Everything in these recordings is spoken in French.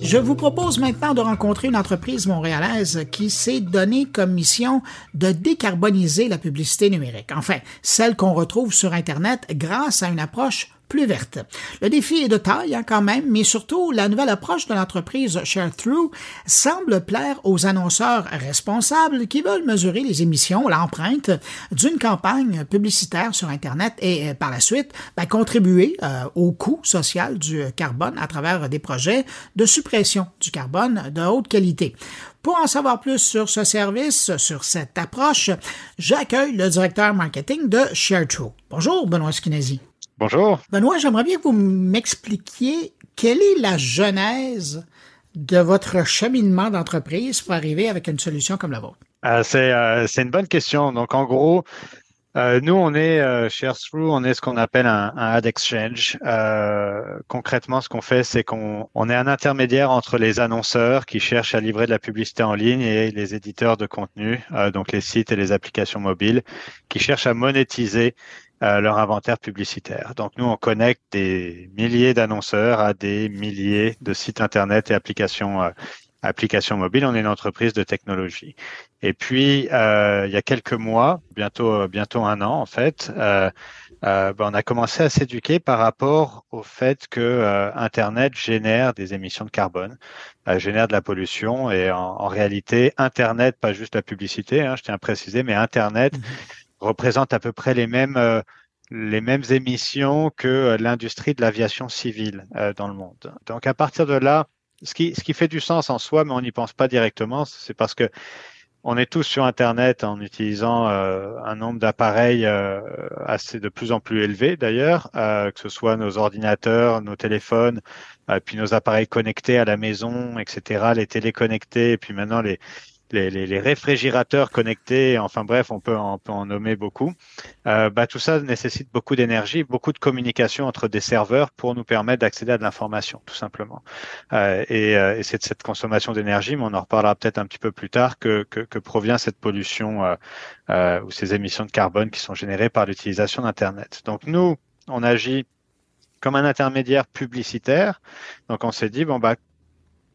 Je vous propose maintenant de rencontrer une entreprise montréalaise qui s'est donnée comme mission de décarboniser la publicité numérique, enfin celle qu'on retrouve sur Internet grâce à une approche plus verte. Le défi est de taille hein, quand même, mais surtout la nouvelle approche de l'entreprise ShareThrough semble plaire aux annonceurs responsables qui veulent mesurer les émissions, l'empreinte d'une campagne publicitaire sur Internet et euh, par la suite ben, contribuer euh, au coût social du carbone à travers des projets de suppression du carbone de haute qualité. Pour en savoir plus sur ce service, sur cette approche, j'accueille le directeur marketing de ShareThrough. Bonjour, Benoît Skinesi. Bonjour. Benoît, j'aimerais bien que vous m'expliquiez quelle est la genèse de votre cheminement d'entreprise pour arriver avec une solution comme la vôtre? Euh, euh, c'est une bonne question. Donc, en gros, euh, nous, on est chez ShareThrough, on est ce qu'on appelle un, ad exchange. concrètement, ce qu'on fait, c'est qu'on on est un intermédiaire entre les annonceurs qui cherchent à livrer de la publicité en ligne et les éditeurs de contenu, donc les sites et les applications mobiles, qui cherchent à monétiser euh, leur inventaire publicitaire. Donc nous, on connecte des milliers d'annonceurs à des milliers de sites internet et applications. Euh, applications mobiles, on est une entreprise de technologie. Et puis, euh, il y a quelques mois, bientôt, bientôt un an en fait, ben, on a commencé à s'éduquer par rapport au fait que Internet génère des émissions de carbone, génère de la pollution. Et en, réalité, Internet, pas juste la publicité, hein, je tiens à préciser, mais Internet mmh représente à peu près les mêmes, euh, les mêmes émissions que euh, l'industrie de l'aviation civile euh, dans le monde. Donc à partir de là, ce qui, ce qui fait du sens en soi, mais on n'y pense pas directement, c'est parce que on est tous sur Internet en utilisant un nombre d'appareils assez de plus en plus élevé d'ailleurs, que ce soit nos ordinateurs, nos téléphones, puis nos appareils connectés à la maison, etc., les téléconnectés, et puis maintenant les, les, les, les, réfrigérateurs connectés, enfin bref, on peut, on peut en nommer beaucoup. Euh, bah, tout ça nécessite beaucoup d'énergie, beaucoup de communication entre des serveurs pour nous permettre d'accéder à de l'information, tout simplement. Euh, et, euh, et c'est de cette consommation d'énergie, mais on en reparlera peut-être un petit peu plus tard, que, que, que provient cette pollution euh, euh, ou ces émissions de carbone qui sont générées par l'utilisation d'Internet. Donc nous, on agit comme un intermédiaire publicitaire. Donc on s'est dit, bon, bah,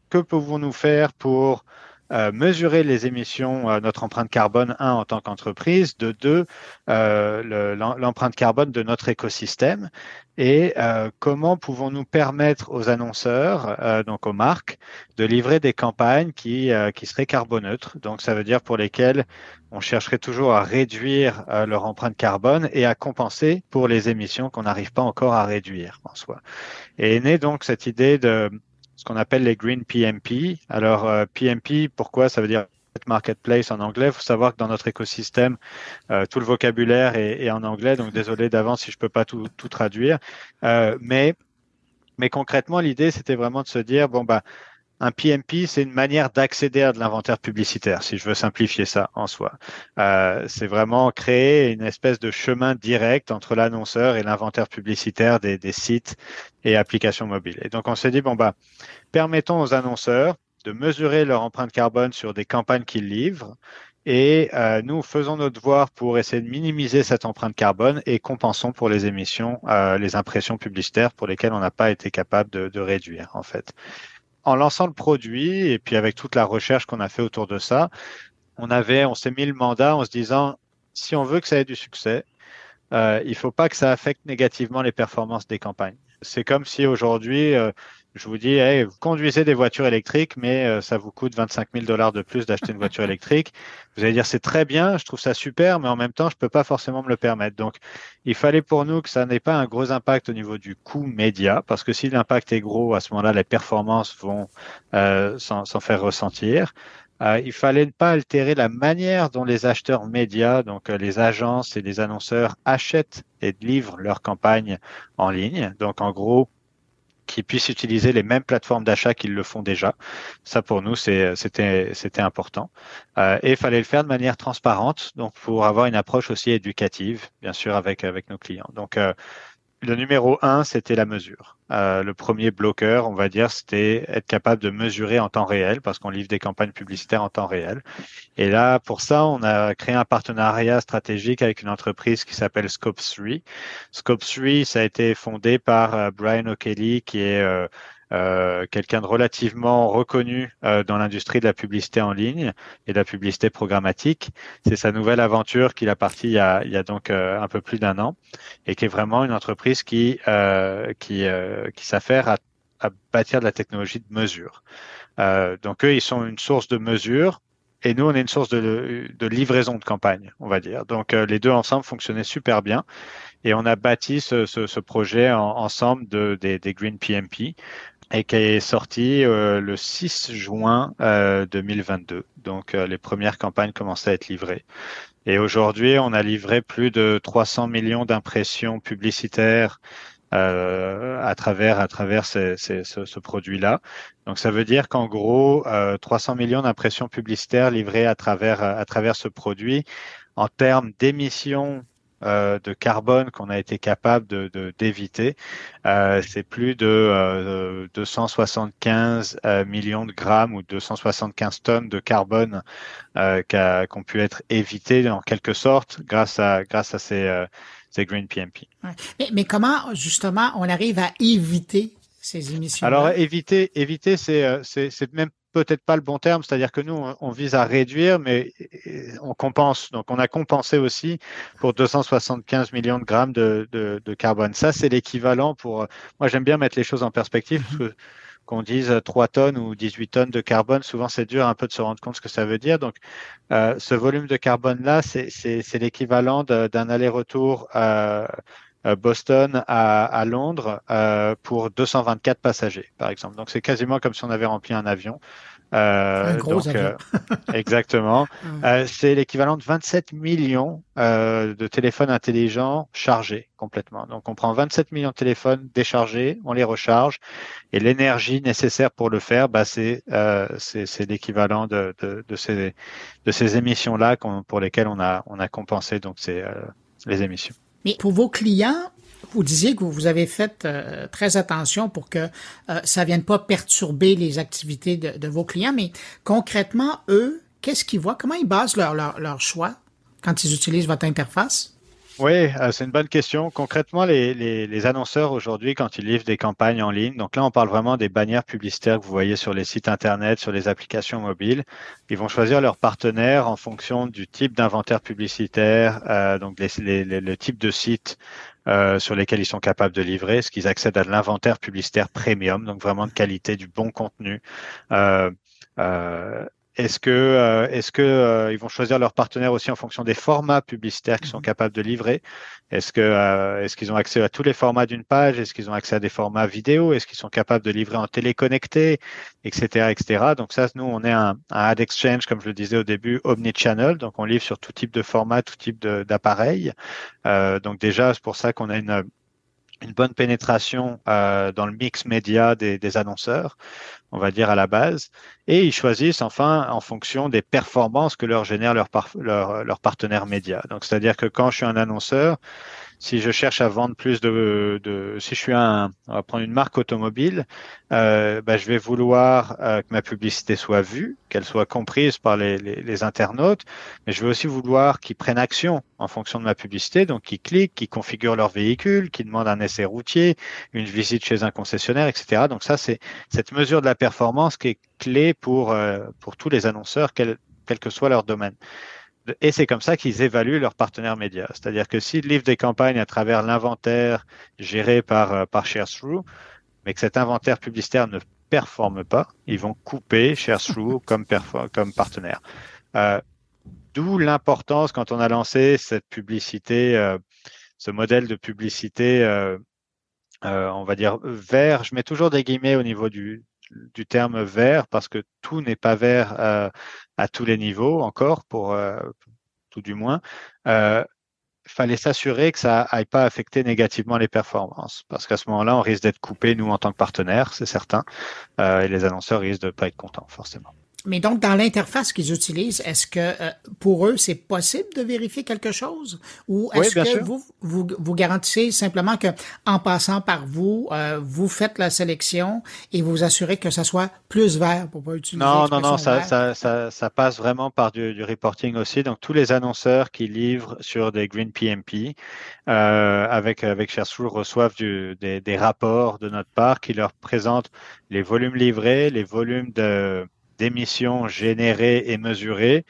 que pouvons-nous faire pour euh, mesurer les émissions, euh, notre empreinte carbone, un, en tant qu'entreprise, de deux, euh, l'empreinte carbone de notre écosystème, et comment pouvons-nous permettre aux annonceurs, donc aux marques, de livrer des campagnes qui, qui seraient carboneutres. Donc, ça veut dire pour lesquelles on chercherait toujours à réduire leur empreinte carbone et à compenser pour les émissions qu'on n'arrive pas encore à réduire en soi. Et est née donc cette idée de ce qu'on appelle les Green PMP. Alors, PMP, euh, pourquoi Ça veut dire marketplace en anglais? Il faut savoir que dans notre écosystème, euh, tout le vocabulaire est, en anglais, donc désolé d'avance si je peux pas tout, traduire. Euh, mais, mais concrètement, l'idée, c'était vraiment de se dire, bon, bah, un PMP, c'est une manière d'accéder à de l'inventaire publicitaire, si je veux simplifier ça en soi. Euh, c'est vraiment créer une espèce de chemin direct entre l'annonceur et l'inventaire publicitaire des, sites et applications mobiles. Et donc, on s'est dit, bon, bah, permettons aux annonceurs de mesurer leur empreinte carbone sur des campagnes qu'ils livrent. Et euh, nous faisons notre devoir pour essayer de minimiser cette empreinte carbone et compensons pour les émissions, euh, les impressions publicitaires pour lesquelles on n'a pas été capable de, de réduire en fait en lançant le produit et puis avec toute la recherche qu'on a fait autour de ça, on avait, on s'est mis le mandat en se disant si on veut que ça ait du succès, euh, il faut pas que ça affecte négativement les performances des campagnes. C'est comme si aujourd'hui, euh, je vous dis, vous conduisez des voitures électriques, mais euh, ça vous coûte 25 000 dollars de plus d'acheter une voiture électrique. Vous allez dire, c'est très bien, je trouve ça super, mais en même temps, je peux pas forcément me le permettre. Donc, il fallait pour nous que ça n'ait pas un gros impact au niveau du coût média, parce que si l'impact est gros, à ce moment-là, les performances vont euh, s'en faire ressentir. Euh, il fallait pas altérer la manière dont les acheteurs médias, donc euh, les agences et les annonceurs achètent et livrent leurs campagnes en ligne. Donc en gros, qu'ils puissent utiliser les mêmes plateformes d'achat qu'ils le font déjà. Ça, pour nous, c'était important. Euh, et il fallait le faire de manière transparente, donc pour avoir une approche aussi éducative, bien sûr, avec avec nos clients. Donc euh, le numéro un, c'était la mesure. Euh, le premier bloqueur, on va dire, c'était être capable de mesurer en temps réel, parce qu'on livre des campagnes publicitaires en temps réel. Et là, pour ça, on a créé un partenariat stratégique avec une entreprise qui s'appelle Scope 3. Scope 3, ça a été fondé par euh, Brian O'Kelly, qui est euh, euh, quelqu'un de relativement reconnu euh, dans l'industrie de la publicité en ligne et de la publicité programmatique. C'est sa nouvelle aventure qu'il a partie il y a, il y a donc un peu plus d'un an et qui est vraiment une entreprise qui qui qui s'affaire à, à, bâtir de la technologie de mesure. donc eux, ils sont une source de mesure et nous, on est une source de, de livraison de campagne, on va dire. Donc, les deux ensemble fonctionnaient super bien. Et on a bâti ce, ce, ce projet en, ensemble de, des, des, Green PMP et qui est sorti euh, le 6 juin euh, 2022. Donc euh, les premières campagnes commençaient à être livrées. Et aujourd'hui, on a livré plus de 300 millions d'impressions publicitaires euh, à travers à travers ces, ces, ce, ce produit-là. Donc ça veut dire qu'en gros, 300 millions d'impressions publicitaires livrées à travers à travers ce produit en termes d'émissions euh, de carbone qu'on a été capable de d'éviter. Euh, c'est plus de 275 euh, millions de grammes ou 275 tonnes de carbone qu'ont pu être évitées en quelque sorte grâce à grâce à ces, ces Green PMP. Mais, mais comment justement on arrive à éviter ces émissions Alors éviter, éviter, c'est c'est même peut-être pas le bon terme, c'est-à-dire que nous, on, vise à réduire, mais on compense. Donc, on a compensé aussi pour 275 millions de grammes de, de, de carbone. Ça, c'est l'équivalent pour. Moi, j'aime bien mettre les choses en perspective parce que qu'on dise 3 tonnes ou 18 tonnes de carbone, souvent c'est dur un peu de se rendre compte ce que ça veut dire. Donc, euh, ce volume de carbone-là, c'est l'équivalent d'un aller-retour euh, euh, Boston à, à Londres euh, pour 224 passagers, par exemple. Donc c'est quasiment comme si on avait rempli un avion. Euh, un gros donc, avion. exactement. c'est l'équivalent de 27 millions de téléphones intelligents chargés complètement. Donc on prend 27 millions de téléphones déchargés, on les recharge, et l'énergie nécessaire pour le faire, bah, c'est c'est l'équivalent de, de, de, ces de ces émissions là pour lesquelles on a on a compensé donc c'est les émissions. Mais pour vos clients, vous disiez que vous avez fait euh, très attention pour que euh, ça vienne pas perturber les activités de, vos clients, mais concrètement, eux, qu'est-ce qu'ils voient? Comment ils basent leur, leur choix quand ils utilisent votre interface? Oui, euh, c'est une bonne question. Concrètement, les, les, les annonceurs aujourd'hui, quand ils livrent des campagnes en ligne, donc là, on parle vraiment des bannières publicitaires que vous voyez sur les sites Internet, sur les applications mobiles, ils vont choisir leurs partenaires en fonction du type d'inventaire publicitaire, euh, donc les, le type de site euh, sur lesquels ils sont capables de livrer, ce qu'ils accèdent à l'inventaire publicitaire premium, donc vraiment de qualité, du bon contenu. Euh, euh, est-ce que, euh, est-ce que euh, ils vont choisir leurs partenaires aussi en fonction des formats publicitaires qu'ils sont mhm. capables de livrer? Est-ce que, euh, est-ce qu'ils ont accès à tous les formats d'une page? Est-ce qu'ils ont accès à des formats vidéo? Est-ce qu'ils sont capables de livrer en téléconnecté, etc., etc. Donc ça, nous, on est un, un ad exchange, comme je le disais au début, omnichannel. Donc on livre sur tout type de format, tout type d'appareil. donc déjà, c'est pour ça qu'on a une une bonne pénétration euh, dans le mix média des, annonceurs, on va dire à la base, et ils choisissent enfin en fonction des performances que leur génère leur, leur, leur partenaire média. Donc c'est-à-dire que quand je suis un annonceur, si je cherche à vendre plus de, de si je suis un, on va prendre une marque automobile, euh, bah, je vais vouloir euh, que ma publicité soit vue, qu'elle soit comprise par les, les, les, internautes, mais je vais aussi vouloir qu'ils prennent action en fonction de ma publicité, donc qu'ils cliquent, qu'ils configurent leur véhicule, qu'ils demandent un essai routier, une visite chez un concessionnaire, etc. Donc ça, c'est cette mesure de la performance qui est clé pour euh, pour tous les annonceurs, quel, quel que soit leur domaine. Et c'est comme ça qu'ils évaluent leurs partenaires médias. C'est-à-dire que s'ils livrent des campagnes à travers l'inventaire géré par, euh, par ShareThrough, mais que cet inventaire publicitaire ne performe pas, ils vont couper ShareThrough comme, comme partenaire. Euh, D'où l'importance quand on a lancé cette publicité, euh, ce modèle de publicité, euh, on va dire vert. Je mets toujours des guillemets au niveau du, du terme vert parce que tout n'est pas vert euh, à tous les niveaux encore, pour euh, tout du moins. Euh, fallait s'assurer que ça aille pas affecter négativement les performances, parce qu'à ce moment-là, on risque d'être coupé nous en tant que partenaire, c'est certain, euh, et les annonceurs risquent de pas être contents forcément. Mais donc, dans l'interface qu'ils utilisent, est-ce que euh, pour eux, c'est possible de vérifier quelque chose? Ou est-ce que vous, vous, vous, garantissez simplement que en passant par vous, euh, vous faites la sélection et vous assurez que ça soit plus vert pour pas utiliser Non, non, non, ça, ça, ça, ça, passe vraiment par du, du, reporting aussi. Donc, tous les annonceurs qui livrent sur des Green PMP euh, avec, avec reçoivent du, des, des rapports de notre part qui leur présentent les volumes livrés, les volumes de d'émissions générées et mesurées,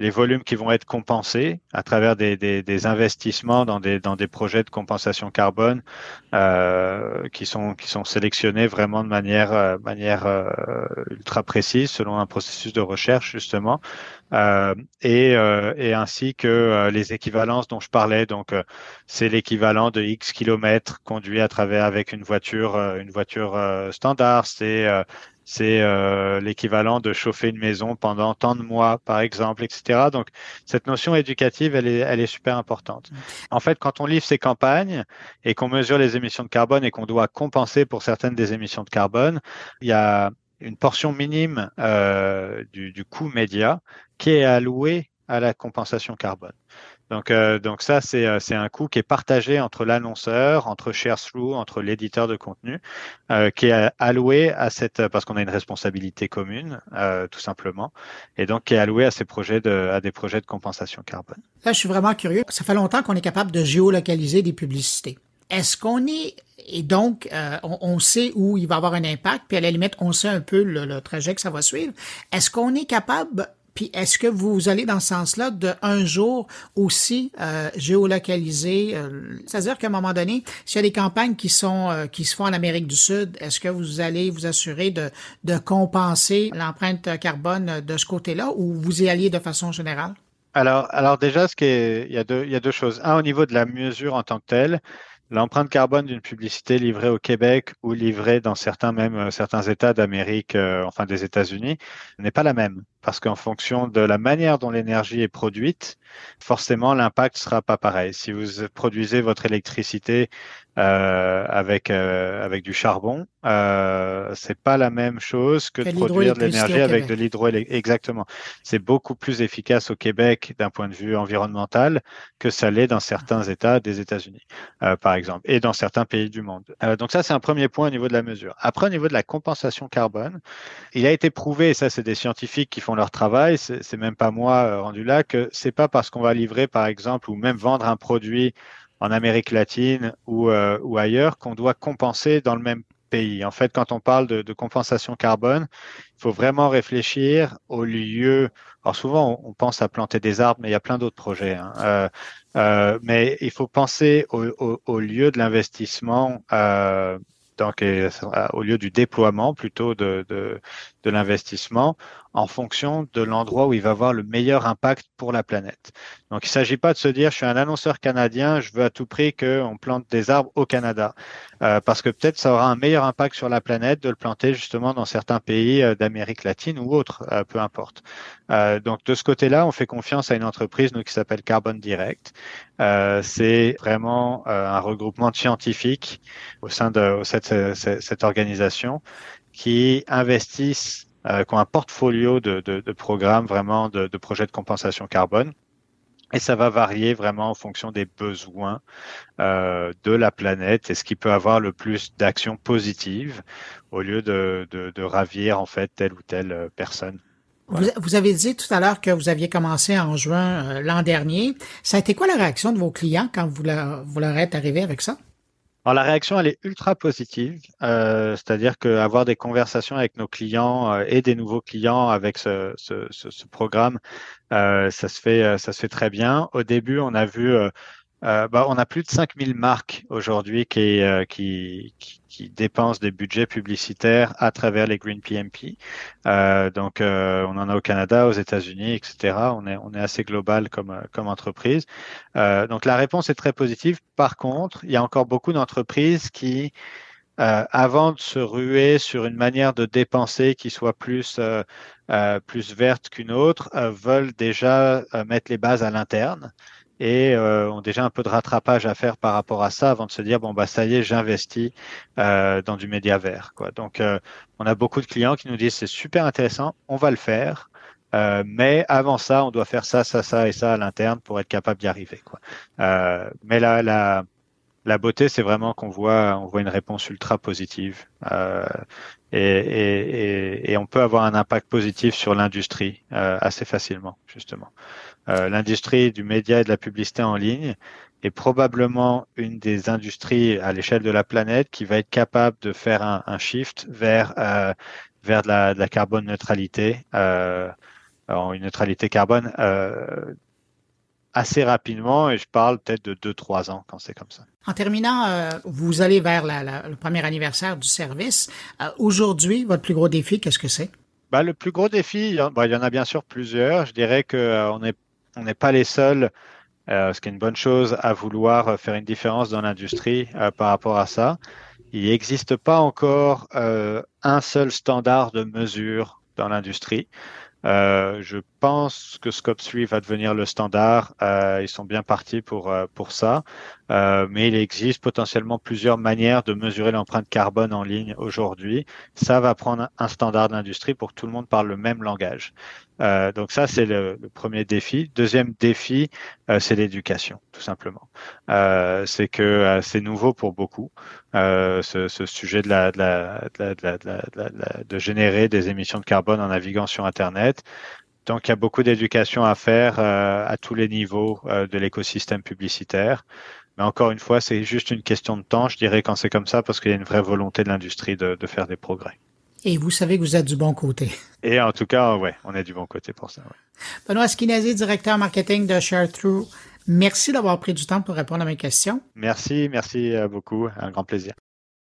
les volumes qui vont être compensés à travers des, investissements dans des, projets de compensation carbone euh, qui, sont, sélectionnés vraiment de manière, euh, euh, ultra précise selon un processus de recherche justement et, et, ainsi que les équivalences dont je parlais. Donc c'est l'équivalent de X kilomètres conduits à travers avec une voiture, une voiture standard. C'est c'est euh, l'équivalent de chauffer une maison pendant tant de mois, par exemple, etc. Donc, cette notion éducative, elle est, elle est super importante. En fait, quand on livre ces campagnes et qu'on mesure les émissions de carbone et qu'on doit compenser pour certaines des émissions de carbone, il y a une portion minime euh, du, du coût média qui est allouée à la compensation carbone. Donc, euh, donc ça, euh, c'est un coût qui est partagé entre l'annonceur, entre ShareThrough, entre l'éditeur de contenu, euh, qui est alloué à cette, parce qu'on a une responsabilité commune, euh, tout simplement, et donc qui est alloué à ces projets de, à des projets de compensation carbone. Là, je suis vraiment curieux. Ça fait longtemps qu'on est capable de géolocaliser des publicités. Est-ce qu'on est et donc euh, on, on, sait où il va avoir un impact, puis à la limite on sait un peu le, le trajet que ça va suivre. Est-ce qu'on est capable puis est-ce que vous allez dans ce sens-là de un jour aussi euh, géolocaliser euh, C'est-à-dire qu'à un moment donné, s'il y a des campagnes qui sont euh, qui se font en Amérique du Sud, est-ce que vous allez vous assurer de, compenser l'empreinte carbone de ce côté-là ou vous y alliez de façon générale? Alors, alors déjà, ce qui est, il y a deux, il y a deux choses. Un, au niveau de la mesure en tant que telle, L'empreinte carbone d'une publicité livrée au Québec ou livrée dans certains même certains États d'Amérique, enfin des États-Unis, n'est pas la même parce qu'en fonction de la manière dont l'énergie est produite, forcément l'impact sera pas pareil. Si vous produisez votre électricité euh, avec euh, avec du charbon, euh, c'est pas la même chose que, de produire de l'énergie avec de l'hydroélectricité. Exactement. C'est beaucoup plus efficace au Québec d'un point de vue environnemental que ça l'est dans certains États des États-Unis, euh, par exemple, et dans certains pays du monde. Donc ça, c'est un premier point au niveau de la mesure. Après, au niveau de la compensation carbone, il a été prouvé, et ça, c'est des scientifiques qui font leur travail, c'est même pas moi euh, rendu là, que c'est pas parce qu'on va livrer, par exemple, ou même vendre un produit en Amérique latine ou, euh, ailleurs qu'on doit compenser dans le même pays. En fait, quand on parle de, compensation carbone, il faut vraiment réfléchir au lieu. Alors souvent, on, pense à planter des arbres, mais il y a plein d'autres projets. Hein. Euh, mais il faut penser au, lieu de l'investissement. Donc, au lieu du déploiement plutôt de, de l'investissement, en fonction de l'endroit où il va avoir le meilleur impact pour la planète. Donc, il ne s'agit pas de se dire, je suis un annonceur canadien, je veux à tout prix qu'on plante des arbres au Canada, euh, parce que peut-être ça aura un meilleur impact sur la planète de le planter justement dans certains pays euh, d'Amérique latine ou autres, euh, peu importe. Donc, de ce côté-là, on fait confiance à une entreprise nous, qui s'appelle Carbon Direct. C'est vraiment un regroupement de scientifiques au sein de, cette organisation qui investissent euh, qui ont un portfolio de, de, programmes vraiment de, projets de compensation carbone. Et ça va varier vraiment en fonction des besoins euh, de la planète et ce qui peut avoir le plus d'actions positives au lieu de, de, ravir en fait telle ou telle euh, personne. Vous, avez dit tout à l'heure que vous aviez commencé en juin euh, l'an dernier. Ça a été quoi la réaction de vos clients quand vous vous leur êtes arrivé avec ça? Alors la réaction, elle est ultra positive, euh, c'est-à-dire qu'avoir des conversations avec nos clients euh, et des nouveaux clients avec ce, ce, programme, euh, ça se fait, ça se fait très bien. Au début, on a vu euh, euh, bah, on a plus de 5000 marques aujourd'hui qui, euh, qui, qui, dépensent des budgets publicitaires à travers les Green PMP. Euh, donc, euh, on en a au Canada, aux États-Unis, etc. On est, on est assez global comme, comme entreprise. Euh, donc, la réponse est très positive. Par contre, il y a encore beaucoup d'entreprises qui, avant de se ruer sur une manière de dépenser qui soit plus, plus verte qu'une autre, veulent déjà mettre les bases à l'interne et euh, ont déjà un peu de rattrapage à faire par rapport à ça avant de se dire bon bah ça y est j'investis euh, dans du média vert quoi. Donc euh, on a beaucoup de clients qui nous disent c'est super intéressant, on va le faire. Euh, mais avant ça, on doit faire ça, ça, ça et ça à l'interne pour être capable d'y arriver. Quoi. Euh, mais la, la, la beauté, c'est vraiment qu'on voit, on voit une réponse ultra positive euh, et, et, et, on peut avoir un impact positif sur l'industrie euh, assez facilement, justement. Euh, l'industrie du média et de la publicité en ligne est probablement une des industries à l'échelle de la planète qui va être capable de faire un, un shift vers euh, vers de la, de la carbone neutralité, euh, une neutralité carbone assez rapidement et je parle peut-être de 2-3 ans quand c'est comme ça. En terminant, euh, vous allez vers la, la, le premier anniversaire du service. Euh, Aujourd'hui, votre plus gros défi, qu'est-ce que c'est? Ben, le plus gros défi, il y, en, ben, il y en a bien sûr plusieurs. Je dirais qu'on euh, n'est on n'est pas les seuls, euh, ce qui est une bonne chose, à vouloir faire une différence dans l'industrie euh, par rapport à ça. Il n'existe pas encore un seul standard de mesure dans l'industrie. Euh, je pense que Scope 3 va devenir le standard. Euh, ils sont bien partis pour euh, pour ça, euh, mais il existe potentiellement plusieurs manières de mesurer l'empreinte carbone en ligne aujourd'hui. Ça va prendre un standard d'industrie pour que tout le monde parle le même langage. Euh, donc ça, c'est le, le, premier défi. Deuxième défi, euh, c'est l'éducation, tout simplement. Euh, c'est que c'est nouveau pour beaucoup, ce, ce, sujet de, la, de, la, de, la, de, de générer des émissions de carbone en naviguant sur Internet. Donc, il y a beaucoup d'éducation à faire à tous les niveaux de l'écosystème publicitaire. Mais encore une fois, c'est juste une question de temps, je dirais, quand c'est comme ça, parce qu'il y a une vraie volonté de l'industrie de, de faire des progrès. Et vous savez que vous êtes du bon côté. Et en tout cas, ouais, on est du bon côté pour ça. Ouais. Benoît Skinazi, directeur marketing de ShareThrough, merci d'avoir pris du temps pour répondre à mes questions. Merci, merci beaucoup. Un grand plaisir.